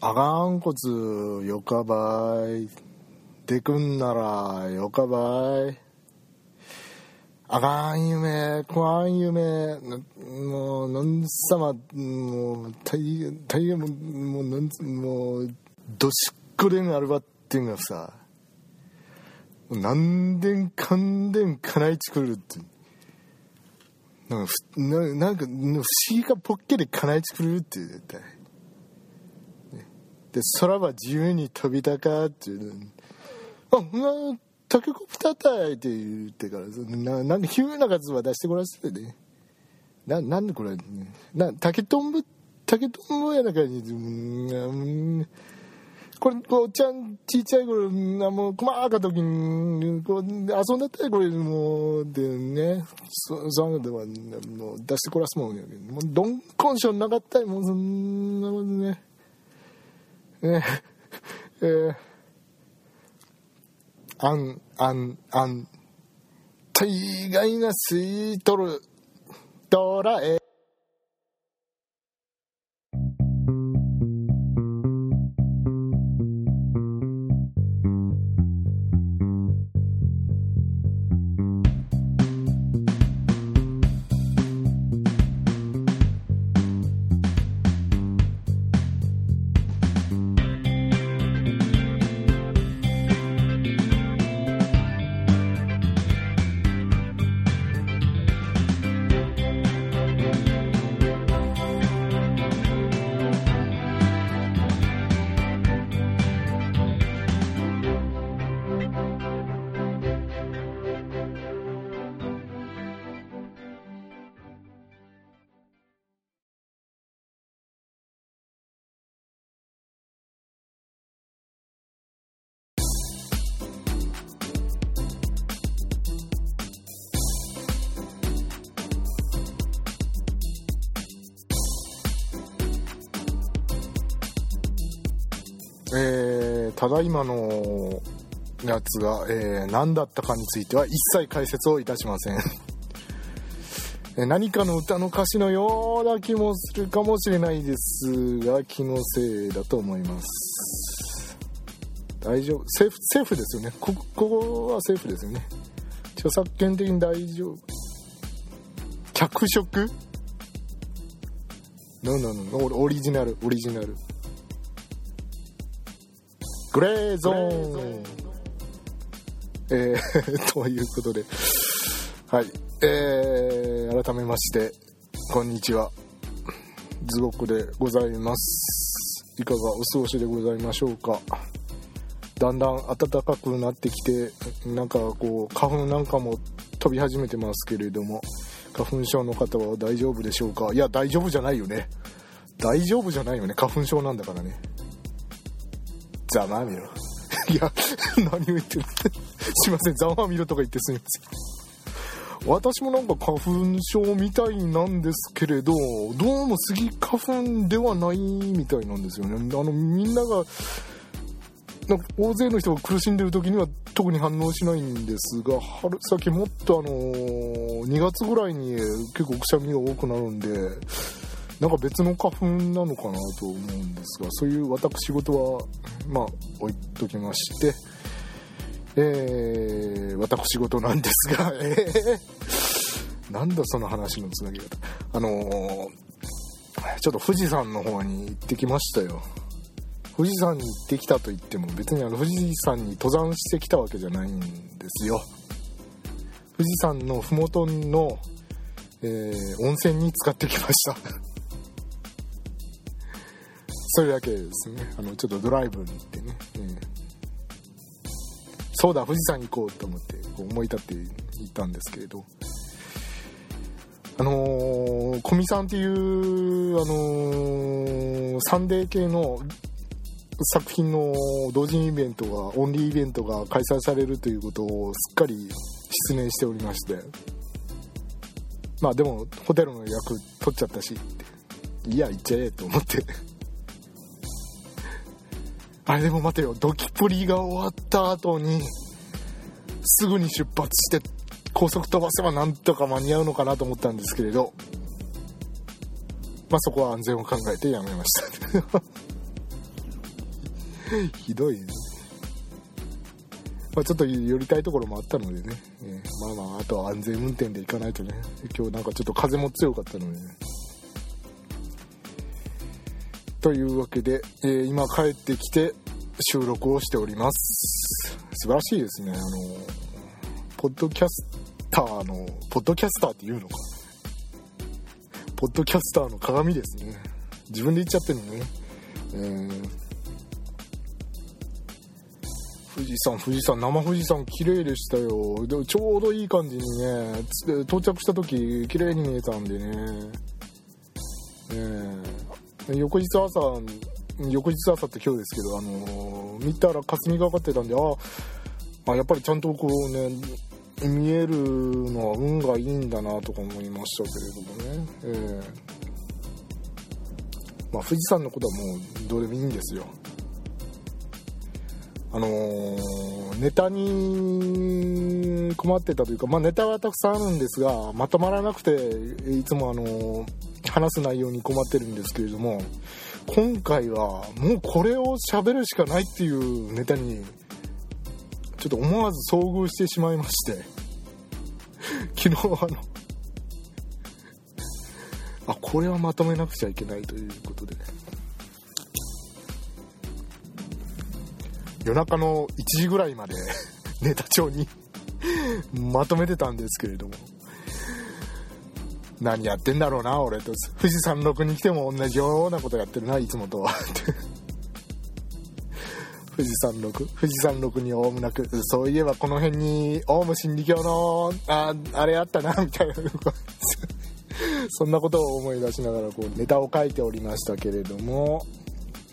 あがんこつよかばいでくんならよかばい。あがん夢怖い夢もうなんさまもう大変大変もうもうなんもうどしっこでんあるばってんがさ何年かんでんかないちくるって。なんかふななんか不思議かぽっけでかないちくるって絶対。で空は自由に飛びたかっていうあうわタケコプターたいって言ってからななんで急な数は出してこらせてね。ななんでこれ、な竹とんぼ竹とんぼやな感じでうんこれこうちゃんちっちゃい頃なもう細かか時にこう遊んだったらこれもうでねそそういうのではもう出してこらすもんやけどもうどんこんしょなかったりもうそんなことね。ねえー、あんあんあん大概が吸い取るドラええー、ただいまのやつが、えー、何だったかについては一切解説をいたしません。何かの歌の歌詞のような気もするかもしれないですが気のせいだと思います。大丈夫。セーフセーフですよね。ここはセーフですよね。著作権的に大丈夫。脚色？ノノノオリジナルオリジナル。グレーゾーン。えー、ということで。はい。えー、改めましてこんにちは。ズゴックでございます。いかがお過ごしでございましょうか。だんだん暖かくなってきてなんかこう花粉なんかも飛び始めてますけれども花粉症の方は大丈夫でしょうか？いや大丈夫じゃないよね。大丈夫じゃないよね。花粉症なんだからねざまみろ。いや何を言ってる すいませんざまあみろとか言ってすみません。私もなんか花粉症みたいなんですけれどどうもスギ花粉ではないみたいなんですよね。あのみんながなんか大勢の人が苦しんでる時には特に反応しないんですが春先もっとあのー、2月ぐらいに結構くしゃみが多くなるんでなんか別の花粉なのかなと思うんですがそういう私事はまあ置いときましてえー、私事なんですが、えー、なんだその話のつなぎ方。あのー、ちょっと富士山の方に行ってきましたよ。富士山に行ってきたと言っても別にあの富士山に登山してきたわけじゃないんですよ。富士山の麓の、えー、温泉に使ってきました。それだけですね。あのちょっとドライブに行ってね、えー、そうだ富士山行こうと思ってこう思い立って行ったんですけれど。あのー、古見さんっていう、あのー、サンデー系の作品の同人イベントがオンリーイベントが開催されるということをすっかり失念しておりまして。まあでもホテルの役取っちゃったしいや行っちゃえと思って。あれでも待てよ。ドキプリが終わった後にすぐに出発して高速飛ばせばなんとか間に合うのかなと思ったんですけれど。まあそこは安全を考えてやめました。ひどいね。まあ、ちょっと寄りたいところもあったのでね、えー、まあまああとは安全運転で行かないとね。今日なんかちょっと風も強かったのでね。というわけで、えー、今帰ってきて収録をしております。素晴らしいですね。あのポッドキャスターのポッドキャスターっていうのか。ポッドキャスターの鏡ですね。自分で言っちゃってるのね、えー、富士山富士山生富士山綺麗でしたよ。でもちょうどいい感じにね到着した時綺麗に見えたんでね。ね翌日朝翌日朝って今日ですけどあのー、見たら霞がかってたんでああやっぱりちゃんとこうね見えるのは運がいいんだなとか思いましたけれどもね、えー、まあ、富士山のことはもうどうでもいいんですよ。あのー、ネタに困ってたというか、まあ、ネタはたくさんあるんですがまとまらなくていつもあのー、話す内容に困ってるんですけれども今回はもうこれを喋るしかないっていうネタにちょっと思わず遭遇してしまいまして 昨日あのあこれはまとめなくちゃいけないということで夜中の1時ぐらいまで ネタ帳にまとめてたんですけれども。何やってんだろうな俺と。富士山麓に来ても同じようなことやってるないつもとは。富士山麓富士山麓にオウムなく。そういえばこの辺にオウム真理教のああれあったなみたいな。そんなことを思い出しながらこうネタを書いておりましたけれども、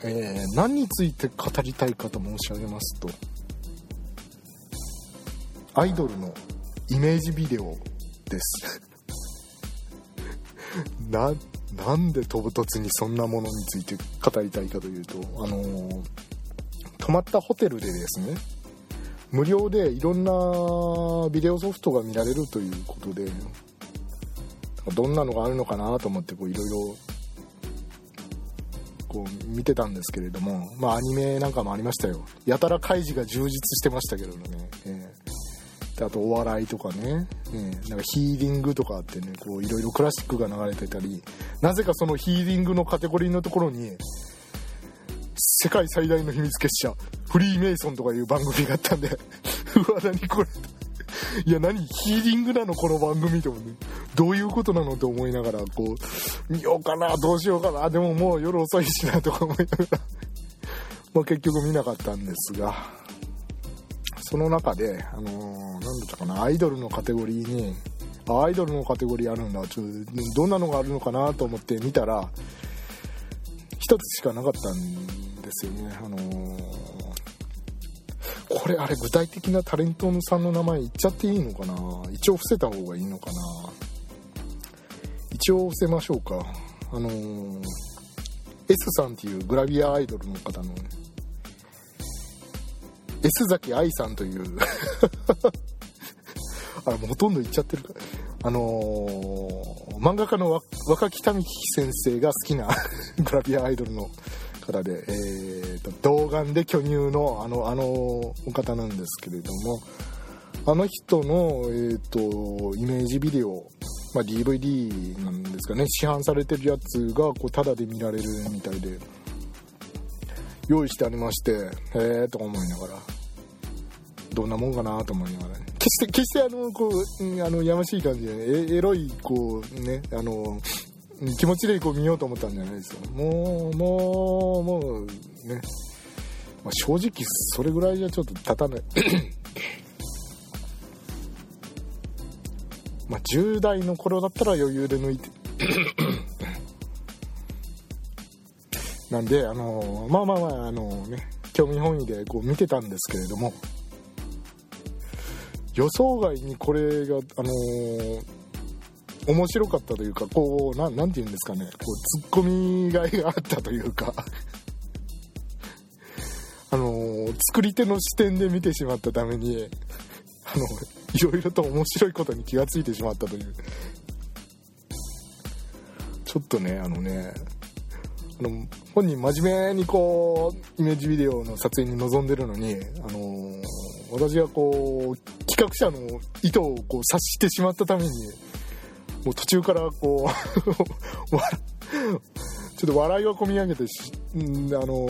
えー、何について語りたいかと申し上げますとアイドルのイメージビデオです。ななんで飛ぶ突にそんなものについて語りたいかというとあのー泊まったホテルでですね無料でいろんなビデオソフトが見られるということでどんなのがあるのかなと思っていろいろこう見てたんですけれどもまあアニメなんかもありましたよ。やたら開示が充実してましたけどね、えー、であとお笑いとかね、えー、なんかヒーリングとかあってねこういろいろクラシックが流れてたりなぜかそのヒーリングのカテゴリーのところに世界最大の秘密結社フリーメイソンとかいう番組があったんで うわ何これいや何ヒーリングなのこの番組ともねどういうことなのと思いながらこう見ようかなどうしようかな。でももう夜遅いしなとか思いながら。まあ結局見なかったんですが。その中であのー、だったかなアイドルのカテゴリーにアイドルのカテゴリーあるんだ。ちょっとどんなのがあるのかなと思って見たら一つしかなかったんですよね。あのー、これあれ具体的なタレントさんの名前言っちゃっていいのかな？一応伏せた方がいいのかな？一応伏せましょうか。あのー、S さんっていうグラビアアイドルの方の S 崎愛さんという あもうほとんど言っちゃってるか。らあのー、漫画家の若木民樹先生が好きな グラビアアイドルの方で、えーと、童顔で巨乳のあのあのお方なんですけれどもあの人の、えーと、イメージビデオ、まあ、DVD なんですかね市販されてるやつがこうタダで見られるみたいで用意してありましてへえとか思いながらどんなもんかなと思いながら、ね、決して決してあのこうあのやましい感じで、ね、エロいこうねあの気持ちでこう見ようと思ったんじゃないですよ。もうもうもうね、まあ、正直それぐらいじゃちょっと立たない。まあ10代の頃だったら余裕で抜いて。なんであのまあまあまああのね興味本位でこう見てたんですけれども予想外にこれがあのー面白かったというかこうなんて言うんですかね。こうツッコミがいがあったというか。あのー、作り手の視点で見てしまったためにあのいろいろと面白いことに気がついてしまったという。ちょっとねあのねあの本人真面目にこうイメージビデオの撮影に臨んでるのに、あの私がこう企画者の意図をこう察してしまったためにもう途中からこう ちょっと笑いがこみ上げてし、あの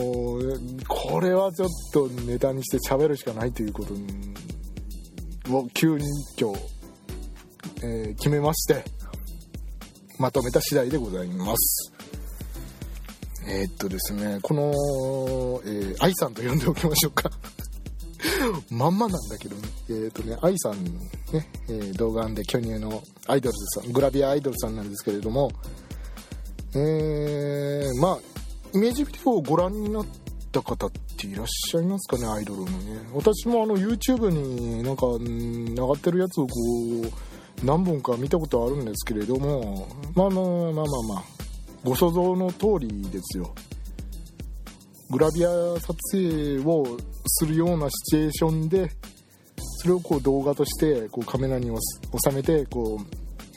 これはちょっとネタにして喋るしかないということを急に今日、えー、決めましてまとめた次第でございます。えー、っとですねこの、えー、愛さんと呼んでおきましょうか。まんまなんだけどね。えー、っとね愛さんね、えー、動画で巨乳のアイドルさんグラビアアイドルさんなんですけれどもえー、まあイメージビデオをご覧になった方っていらっしゃいますかねアイドルのね。私もあの YouTube になんか上がってるやつをこう何本か見たことあるんですけれどもまあまあまあまあまあご想像の通りですよ。グラビア撮影をするようなシチュエーションでそれをこう動画としてこうカメラに収めてこ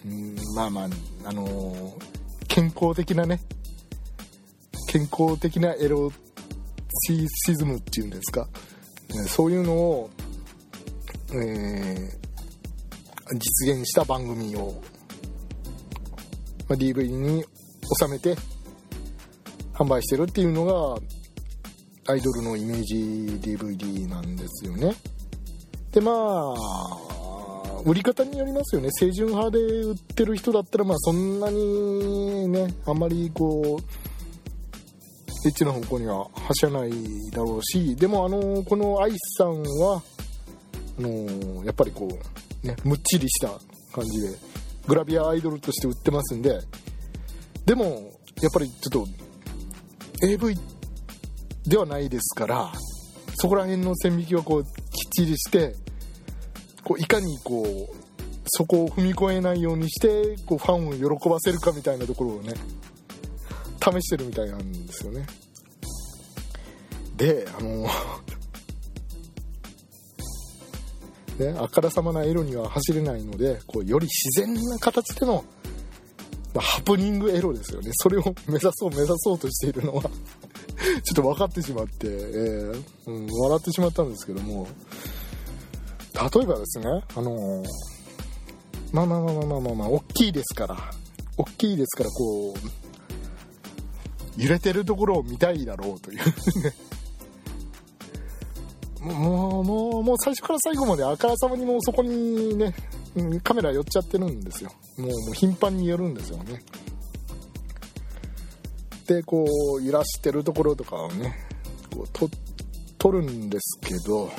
う、うん、まあまああのー健康的なね健康的なエロシズムっていうんですかそういうのを、えー、実現した番組を、まあ、DVD に収めて販売してるっていうのがアイドルのイメージ DVD なんですよね。でまあ売り方によりますよね。清純派で売ってる人だったらまあそんなにねあんまりこうエッチな方向には走らないだろうしでもあのこのアイスさんはあのやっぱりこうねむっちりした感じでグラビアアイドルとして売ってますんででもやっぱりちょっと AV ではないですからそこら辺の線引きはこうっちりしてこういかにこうそこを踏み越えないようにしてこうファンを喜ばせるかみたいなところをね試してるみたいなんですよね。であのね、あからさまなエロには走れないのでこうより自然な形での、ま、ハプニングエロですよね。それを目指そう目指そうとしているのは ちょっと分かってしまって、えーうん、笑ってしまったんですけども例えばですね、あのー、まあまあまあまあまあまあ、まあ、大きいですから、大きいですから、こう、揺れてるところを見たいだろうという もう、もう、もう最初から最後まであからさまにもうそこにね、カメラ寄っちゃってるんですよ。もう、もう頻繁に寄るんですよね。で、こう、揺らしてるところとかをね、こう、と、撮るんですけど、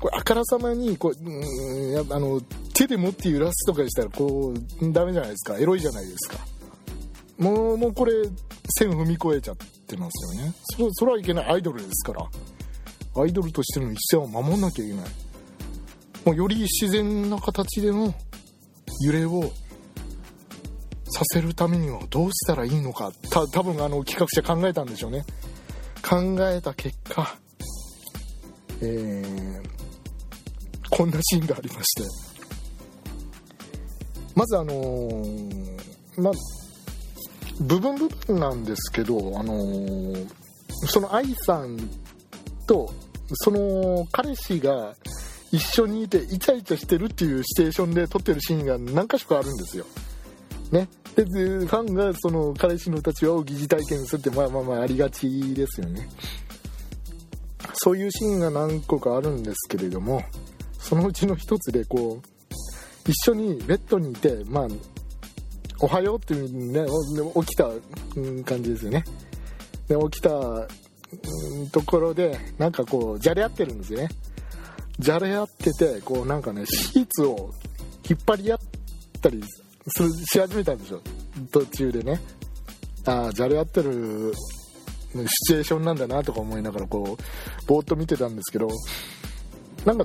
これあからさまにこう、うん、あの手で持って揺らすとかしたらこうダメじゃないですか。エロいじゃないですか。もうもうこれ線踏み越えちゃってますよね。そそれはいけない。アイドルですから。アイドルとしての一線を守んなきゃいけない。もうより自然な形での揺れをさせるためにはどうしたらいいのかた多分あの企画者考えたんでしょうね考えた結果えー、こんなシーンがありましてまずあのー、まあ部分部分なんですけどあのー、その愛さんとその彼氏が一緒にいてイチャイチャしてるっていうシチュエーションで撮ってるシーンが何か所かあるんですよ。ね。で、ファンがその彼氏の立場を疑似体験するってまあまあまあありがちですよね。そういうシーンが何個かあるんですけれども、そのうちの一つでこう一緒にベッドにいてまあおはようっていうね起きた感じですよねで起きたところでなんかこうじゃれ合ってるんですよねじゃれ合っててこうなんかねシーツを引っ張り合ったりするし始めたんでしょ？途中でね。ああじゃれ合ってるシチュエーションなんだなとか思いながらこうぼーっと見てたんですけどなんか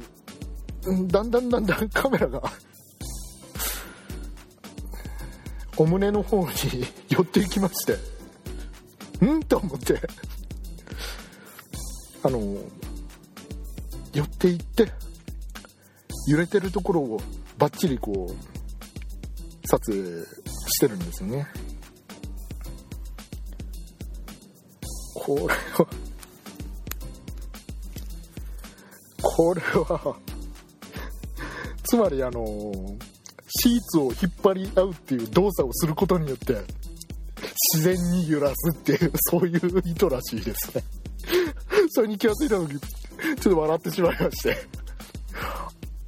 だんだんだんだん カメラがお胸の方に 寄っていきましてうん？と思って。あの寄っていって揺れてるところをバッチリこう撮影してるんですよね。これはこれはつまりあのシーツを引っ張り合うっていう動作をすることによって自然に揺らすっていうそういう意図らしいですね。それに気が付いた時ちょっと笑ってしまいまして。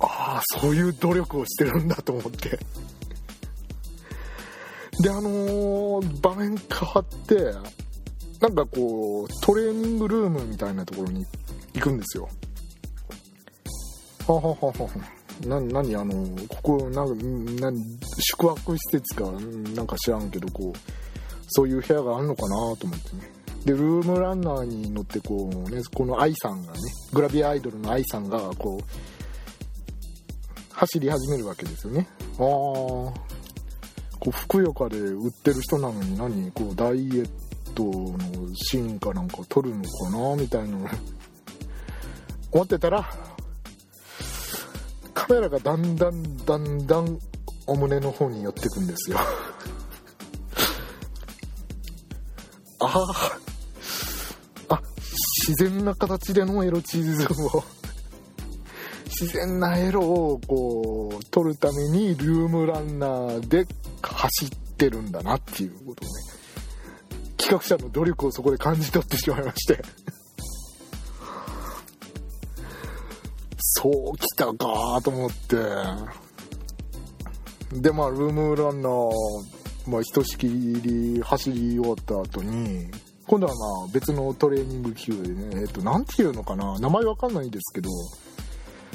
ああそういう努力をしてるんだと思って。であのー、場面変わってなんかこうトレーニングルームみたいなところに行くんですよ。ははははな何あのここなんな宿泊施設かなんか知らんけどこうそういう部屋があるのかなと思ってね。でルームランナーに乗ってこうねこの愛さんがねグラビアアイドルの愛さんがこう走り始めるわけですよね。ああこうふくよかで売ってる人なのに何こうダイエットのシーンかなんか撮るのかなみたいな 思ってたらカメラがだんだんだんだんお胸の方に寄ってくんですよ。ああ自然な形でのエロチーズムを。自然なエロをこう撮るためにルームランナーで走ってるんだなっていうことをね企画者の努力をそこで感じ取ってしまいまして。そうきたかと思って。でまあルームランナーまあ、ひとしきり走り終わった後に今度はまあ別のトレーニング器具でねえっ、と何ていうのかな名前わかんないんですけど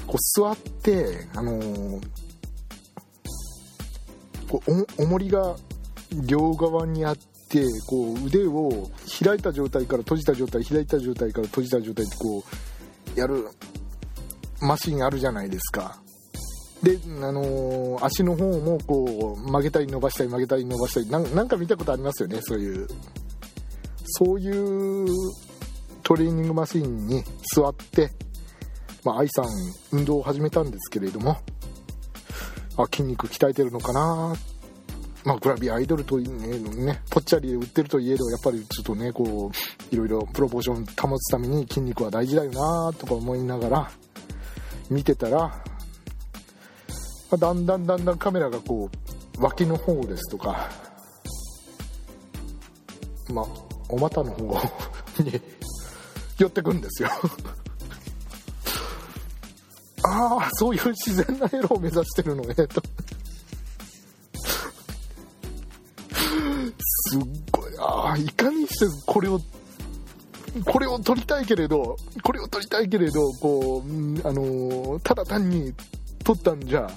こう座ってあのー、こうお重りが両側にあってこう腕を開いた状態から閉じた状態開いた状態から閉じた状態ってこうやるマシンあるじゃないですか。で、あのー、足の方もこう曲げたり伸ばしたり曲げたり伸ばしたりなんか見たことありますよねそういう。そういうトレーニングマシンに座ってまあ、愛さん運動を始めたんですけれども。あ筋肉鍛えてるのかな。まあ、グラビアアイドルとね、ね、ぽっちゃりで売ってるといえど、やっぱりちょっとね、こう、いろいろプロポーション保つために筋肉は大事だよなとか思いながら、見てたら、まあ、だんだんだんだんカメラがこう脇の方ですとかまあお股の方に 寄ってくんですよ。ああそういう自然なエロを目指してるのねと。すっごいああいかにしてこれをこれを撮りたいけれどこれを撮りたいけれどこうあのただ単に撮ったんじゃ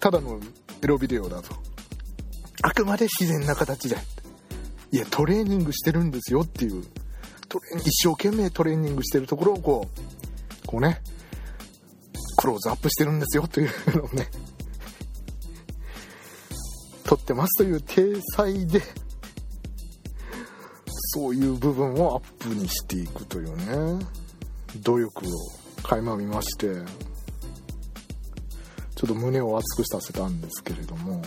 ただのエロビデオだと。あくまで自然な形で。いやトレーニングしてるんですよっていう。トレ一生懸命トレーニングしてるところをこうこうねクローズアップしてるんですよというのをね 撮ってますという体裁でそういう部分をアップにしていくというね努力を垣間見ましてちょっと胸を熱くさせたんですけれども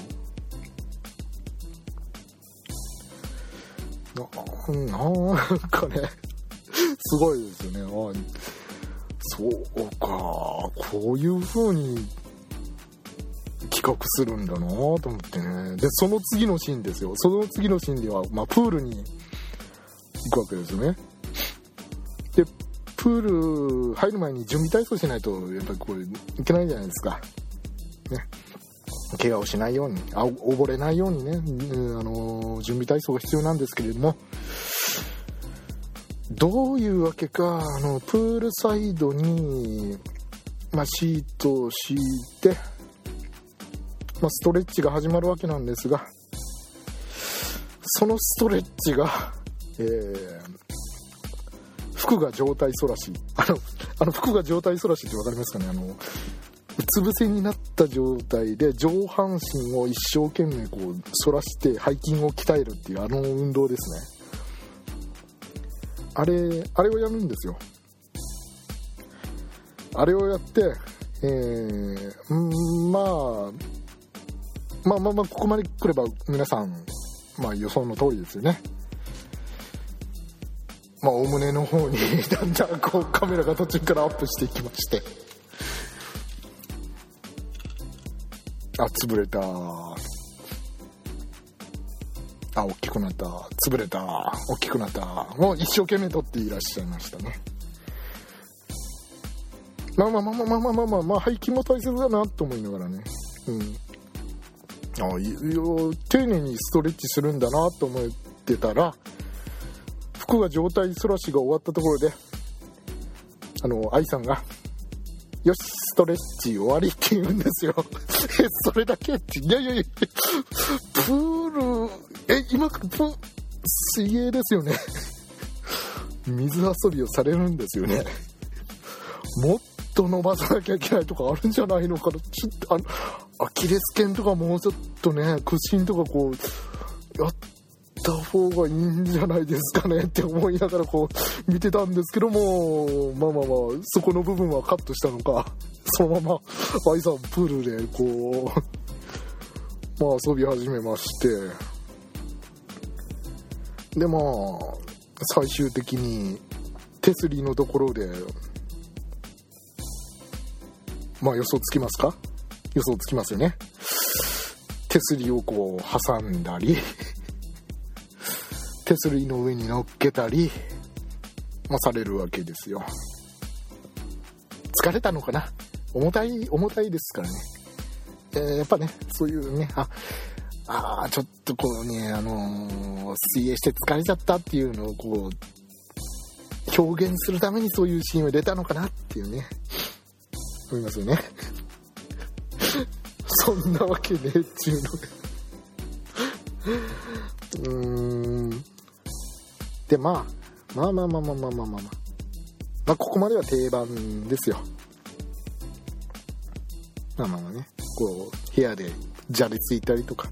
なんかねすごいですよね。そうかこういう風に企画するんだなと思ってね。でその次のシーンですよ。その次のシーンでは、まあ、プールに行くわけですよね。でプール入る前に準備体操しないとやっぱりこれいけないじゃないですか。ね、怪我をしないように、あ溺れないようにね、あの準備体操が必要なんですけれども、どういうわけか、あの、プールサイドに、まあ、シートを敷いて、まあ、ストレッチが始まるわけなんですが、そのストレッチが、えー、服が状態反らし。あの、あの服が状態反らしって分かりますかね？あの、うつ伏せになった状態で上半身を一生懸命こう反らして背筋を鍛えるっていうあの運動ですねあれあれをやるんですよ。あれをやってえー、まあまあまあまあここまで来れば皆さんまあ予想の通りですよね。まあお胸の方に だんだんこうカメラが途中からアップしていきまして。あ潰れた。あ大きくなった。潰れた。大きくなった。もう一生懸命撮っていらっしゃいましたね。まあまあまあまあまあまあまあ、まあ、背筋も大切だなと思いながらね。うん。あ丁寧にストレッチするんだなと思ってたら服が状態そらしが終わったところであの愛さんが「よしストレッチ終わり」って言うんですよ。それだけ？っていやいやいや。プールえ今プ水泳ですよね。水遊びをされるんですよね。もっと伸ばさなきゃいけないとかあるんじゃないのかな。ちょっとあのアキレス腱とかもうちょっとね屈伸とかこうやった方がいいんじゃないですかねって思いながらこう見てたんですけどもまあまあまあそこの部分はカットしたのか。そのまま愛さんプールでこうまあ遊び始めまして。でまあ最終的に手すりのところでまあ予想つきますか？予想つきますよね。手すりをこう挟んだり 手すりの上に乗っけたり、まあ、されるわけですよ。疲れたのかな？重たい重たいですからね、えー、やっぱねそういうねあああちょっとこうねあのー、水泳して疲れちゃったっていうのをこう表現するためにそういうシーンを入れたのかなっていうね。思いますよね。そんなわけねえっちゅうのでうーん。でまあまあまあまあまあまあまあまあまあ。まあここまでは定番ですよ。まあまあまあね。こう部屋でじゃれついたりとか、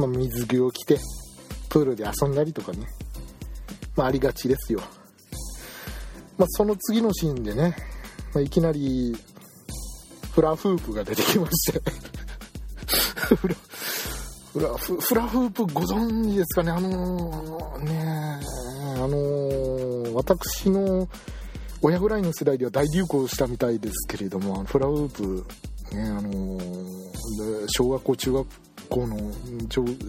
まあ、水着を着てプールで遊んだりとかね。まあありがちですよ。まあその次のシーンでね、まあ、いきなりフラフープが出てきまして。フラフラフープご存知ですかね？あのー、ねあのー、私の親ぐらいの世代では大流行したみたいですけれどもフラフープねあのー、小学校中学校の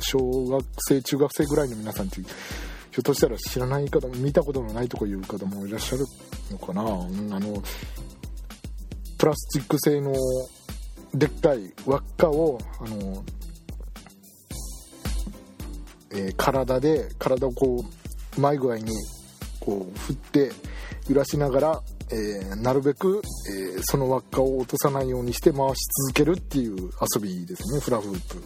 小学生中学生ぐらいの皆さんってひょっとしたら知らない方も見たことのないとかいう方もいらっしゃるのかな、うん、あのプラスチック製のでっかい輪っかをあの、えー、体で体をこう前具合にこう振って揺らしながら、えー、なるべく、えー、その輪っかを落とさないようにして回し続けるっていう遊びですね。フラフープ、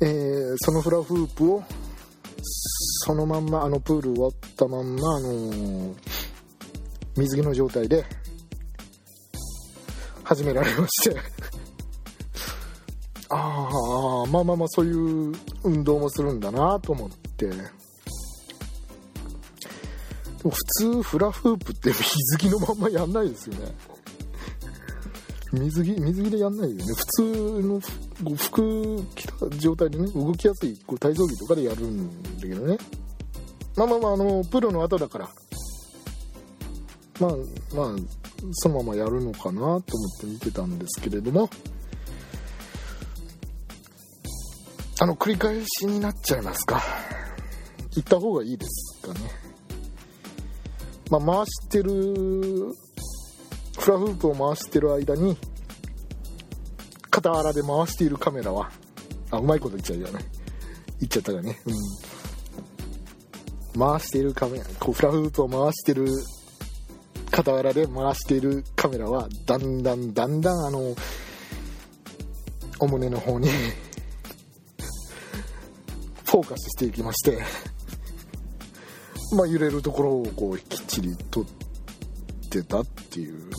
えー、そのフラフープをそのまんまあのプール終わったまんまあのー水着の状態で始められまして。ああまあまあまあそういう運動もするんだなと思って。でも普通フラフープって水着のまんまやんないですよね。水着水着でやんないよね。普通の服着た状態でね動きやすいこう体操着とかでやるんだけどね。まあまあまああのプロの後だから。まあまあそのままやるのかなと思って見てたんですけれども。あの繰り返しになっちゃいますか。行った方がいいですかね。まあ回してるフラフープを回してる間に傍らで回しているカメラはあうまいこと言っちゃうよね。言っちゃったらね。うん。回しているカメラこうフラフープを回してる傍らで回しているカメラはだんだんだんだんあのお胸の方にフォーカスしていきましてまあ揺れるところをこうきっちり撮ってたっていう。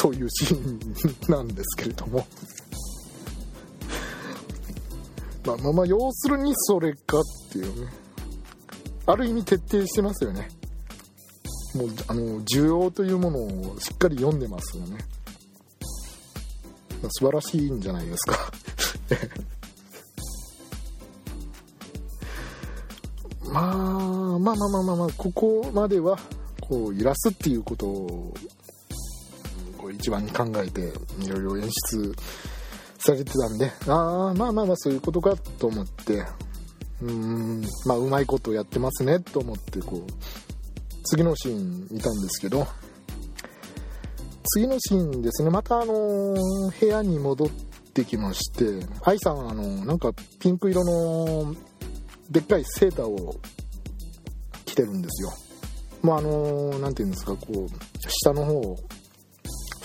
そういうシーンなんですけれども。まあまあまあ要するにそれかっていうね。ある意味徹底してますよね。もうあの需要というものをしっかり読んでますよね。素晴らしいんじゃないですか。まあまあまあまあまあまあここまではこう揺らすっていうことを一番に考えていろいろ演出されてたんでああまあまあまあそういうことかと思ってうんまあうまいことやってますねと思ってこう次のシーン見たんですけど次のシーンですねまたあの部屋に戻ってきまして愛さんあのなんかピンク色のでっかいセーターを着てるんですよ。まああの何て言うんですかこう下の方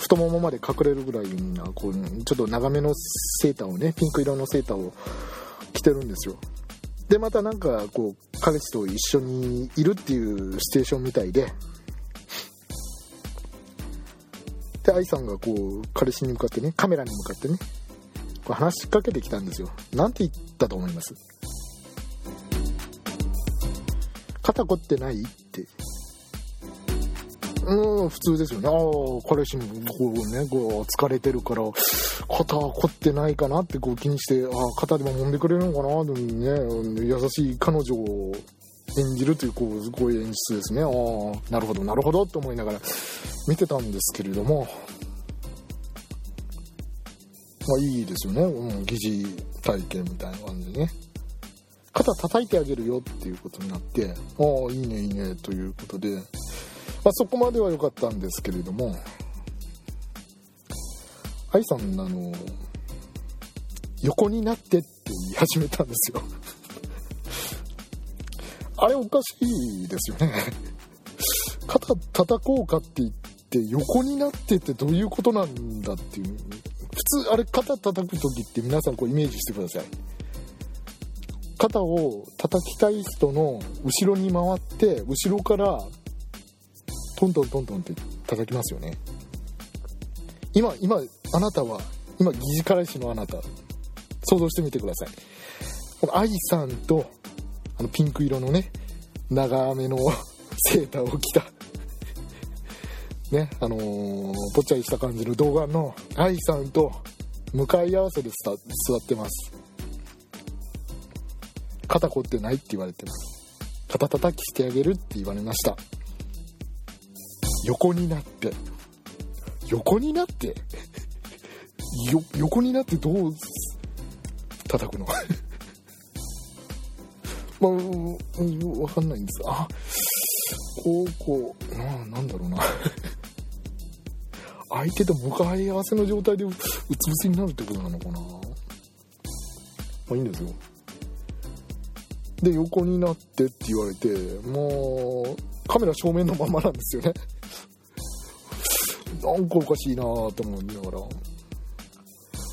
太ももまで隠れるぐらいなこうちょっと長めのセーターをねピンク色のセーターを着てるんですよ。でまたなんかこう彼氏と一緒にいるっていうシチュエーションみたいでで愛さんがこう彼氏に向かってねカメラに向かってねこう話しかけてきたんですよ。なんて言ったと思います？肩凝ってない？って。うん普通ですよね。ああ彼氏もこうねこう疲れてるから肩凝ってないかなってこう気にしてああ肩でも揉んでくれるのかなとね優しい彼女を演じるというこうすごい演出ですね。ああなるほどなるほどと思いながら見てたんですけれども。まあいいですよね、うん、疑似体験みたいな感じでね。肩叩いてあげるよっていうことになってああいいねいいねということで、まあ、そこまでは良かったんですけれども愛さんあの横になってって言い始めたんですよ。あれおかしいですよね。肩叩こうかって言って横になってってどういうことなんだっていう。普通あれ肩叩く時って皆さんこうイメージしてください。肩を叩きたい人の後ろに回って後ろからトントントントンって叩きますよね。今今あなたは今疑似彼氏のあなた。想像してみてください。この愛さんとあのピンク色のね長めの セーターを着た。ねあのー、ぽっちゃりした感じの動画の愛さんと向かい合わせで座ってます。肩凝ってないって言われてます。肩叩きしてあげるって言われました。横になって。横になって？よ横になってどう叩くの？まあ、うん、わかんないんです。あこうこうななんだろうな。相手と向かい合わせの状態でうつ伏せになるってことなのかな？まあいいんですよ。で横になってって言われてもうカメラ正面のままなんですよね。なんかおかしいなと思いながら。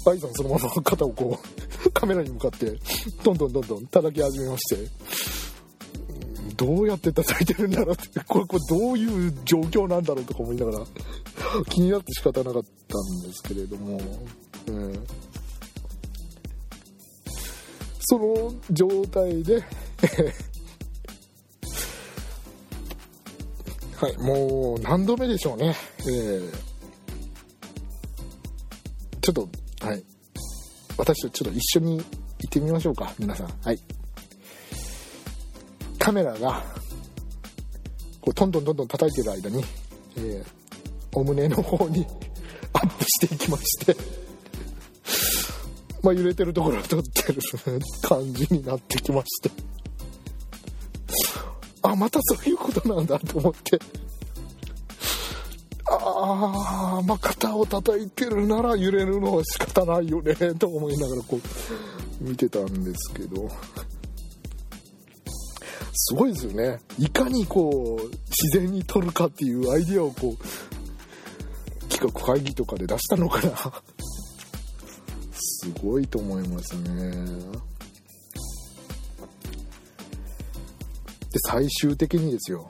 バイさんそのまま肩をこう カメラに向かってどんどんどんどん叩き始めまして。どうやって叩いてるんだろうってこれこれどういう状況なんだろうとか思いながら気になって仕方なかったんですけれども、えー、その状態ではいもう何度目でしょうね。えー、ちょっとはい。私とちょっと一緒に行ってみましょうか皆さん。はい。カメラがこうトントントントン叩いてる間に、えー、お胸の方に アップしていきまして。まあ揺れてるところを撮ってる感じになってきましてあまたそういうことなんだと思って。ああまあ肩を叩いてるなら揺れるのは仕方ないよねと思いながらこう見てたんですけど。すごいですよね。いかにこう自然に撮るかっていうアイデアをこう企画会議とかで出したのかな。すごいと思いますね。で最終的にですよ。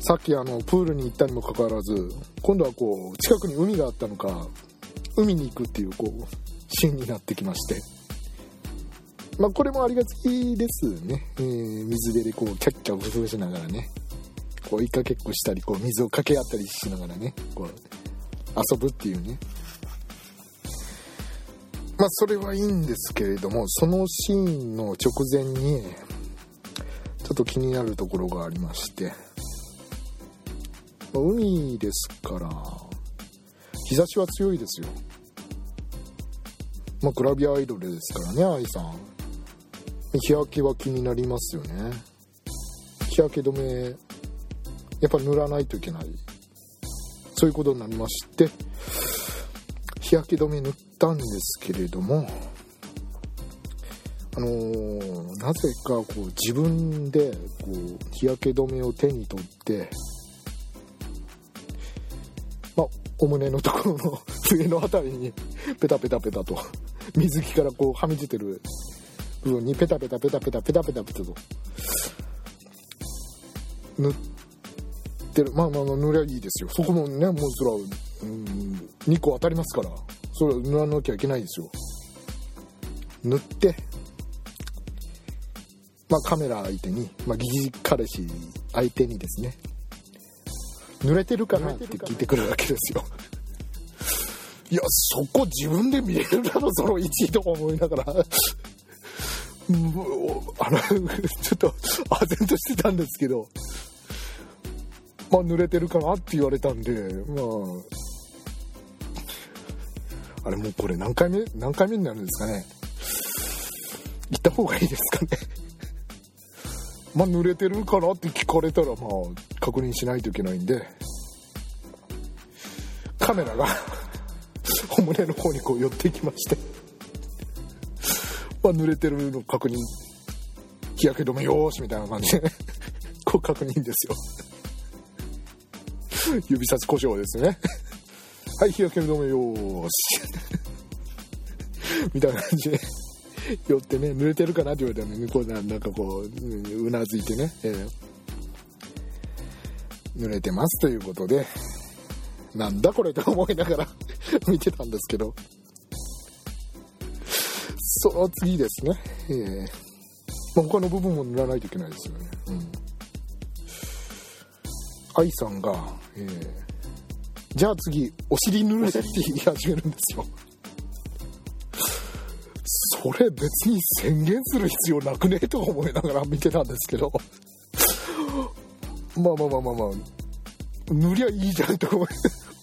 さっきあのプールに行ったにもかかわらず今度はこう近くに海があったのか海に行くっていうこうシーンになってきまして。まあこれもありがちですね、えー、水辺でこうキャッキャ工夫しながらね。こう追いかけっこしたりこう水をかけ合ったりしながらねこう遊ぶっていうね。まあそれはいいんですけれどもそのシーンの直前にょっと気になるところがありまして。海ですから日差しは強いですよ。まあグラビアアイドルですからね愛さん。日焼けは気になりますよね。日焼け止めやっぱ塗らないといけない。そういうことになりまして日焼け止め塗ったんですけれどもあのー、なぜかこう自分でこう日焼け止めを手に取ってまあお胸のところの上の辺りにペタペタペタと水着からこうはみ出てる部分にペタペタペタペタペタペタペタと塗ってるまあまあ塗りゃいいですよそこもねもうそら、うん、2個当たりますからそれは塗らなきゃいけないですよ塗ってまあカメラ相手に、まあ、疑似彼氏相手にですね濡れてるかなって聞いてくるわけですよ。いやそこ自分で見えるだろその1位とか思いながら。あのちょっと唖然としてたんですけど。まあ濡れてるかなって言われたんでまあ。あれもうこれ何回目何回目になるんですかね。行った方がいいですかねまあ濡れてるかなって聞かれたらまあ確認しないといけないんでカメラが お胸の方にこう寄ってきましてまあ濡れてるの確認日焼け止めよーしみたいな感じでこう確認ですよ。指差し故障ですね。はい日焼け止めよーし。みたいな感じで。寄ってね濡れてるかなって言われたら向こうなんかこううなずいてね、えー、濡れてますということでなんだこれと思いながら 見てたんですけど。その次ですね、えー、他の部分も塗らないといけないですよね。うん。愛さんが、えー、じゃあ次お尻塗れって言い始めるんですよ。それ別に宣言する必要なくねえと思いながら見てたんですけど。まあまあまあまあまあ。塗りゃいいじゃんと思い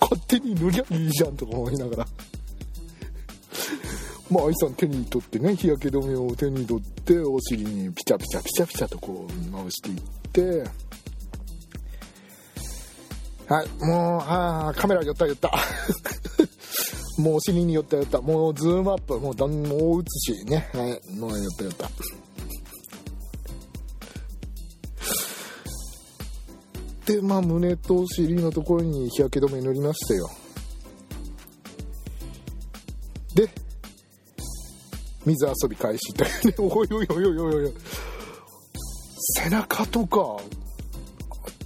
勝手に塗りゃいいじゃんとか思いながら。まあ愛さん手に取ってね日焼け止めを手に取ってお尻にピチャピチャピチャピチャとこう回していって。はいもうああカメラ寄った寄った。もうお尻に寄った寄った。もうズームアップ。もう段もう映し。ね。はい。もう寄った寄った。でまあ胸とお尻のところに日焼け止め塗りましたよ。で水遊び開始ってね。おいおいおいおいおいおい。背中とか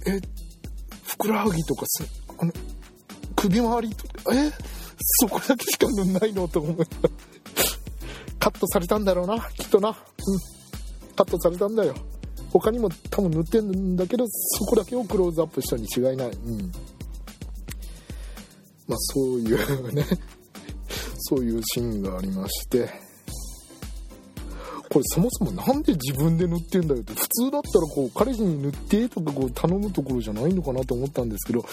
えふくらはぎとかあの首周りとかえ？そこだけしか塗んないのと思ったカットされたんだろうな。きっとな。うん。カットされたんだよ。他にも多分塗ってんだけどそこだけをクローズアップしたに違いない。うん。まあそういうね。そういうシーンがありまして。これそもそも何で自分で塗ってんだよって普通だったらこう彼氏に塗ってとかこう頼むところじゃないのかなと思ったんですけど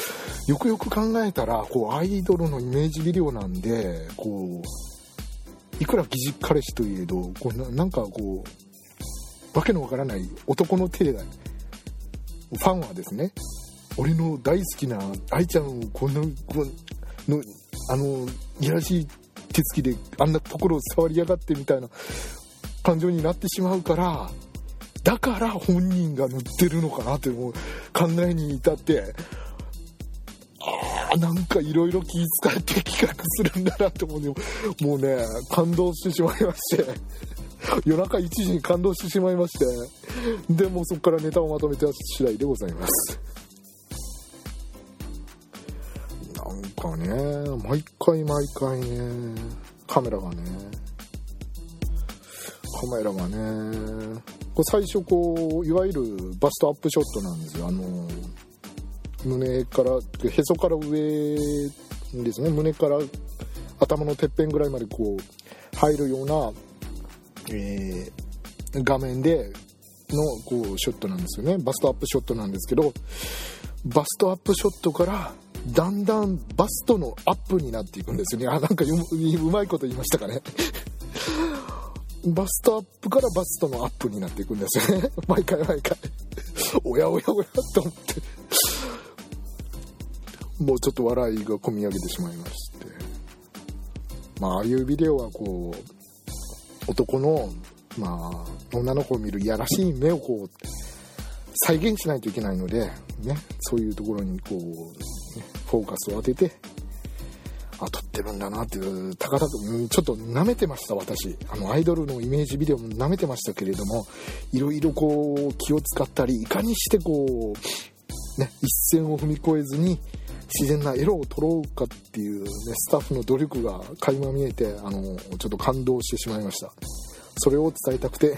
よくよく考えたらこうアイドルのイメージビデオなんでこういくら疑似彼氏といえどこうななんかこうわけのわからない男の手がファンはですね俺の大好きな愛ちゃんをこんなこのあのいやらしい手つきであんなところを触りやがってみたいな感情になってしまうからだから本人が塗ってるのかなってもう考えに至ってああなんかいろいろ気遣って企画するんだなって思うもうね感動してしまいまして。夜中1時に感動してしまいまして。でもそこからネタをまとめた次第でございます。なんかね毎回毎回ねカメラがねカメラがねこれ最初こういわゆるバストアップショットなんですよ。あの胸からへそから上ですね。胸から頭のてっぺんぐらいまでこう入るような、えー、画面でのこうショットなんですよね。バストアップショットなんですけどバストアップショットからだんだんバストのアップになっていくんですよね。あなんかうまいこと言いましたかね。バストアップからバストのアップになっていくんですよね。毎回毎回。おやおやおやと思って。もうちょっと笑いがこみ上げてしまいまして。まあああいうビデオはこう男のまあ女の子を見るいやらしい目をこう再現しないといけないのでねそういうところにこう、ね、フォーカスを当ててあ撮ってるんだなっていう高々ちょっと舐めてました私。あのアイドルのイメージビデオも舐めてましたけれどもいろいろこう気を使ったりいかにしてこうね一線を踏み越えずに自然なエロを撮ろうかっていう、ね、スタッフの努力が垣間見えてあのちょっと感動してしまいました。それを伝えたくて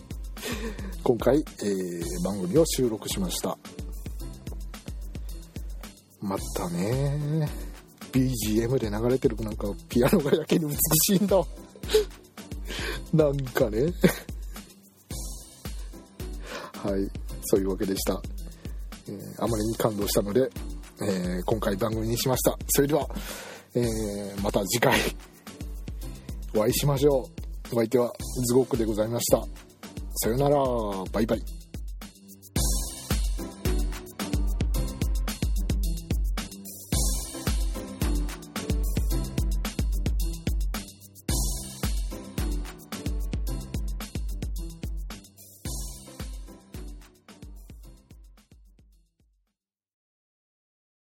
今回、えー、番組を収録しました。またね BGM で流れてるなんかピアノがやけに美しいんだ なんかね はいそういうわけでした、えー、あまりに感動したのでえー、今回番組にしました。それでは、えー、また次回お会いしましょう。お相手はズゴックでございました。さよなら、バイバイ。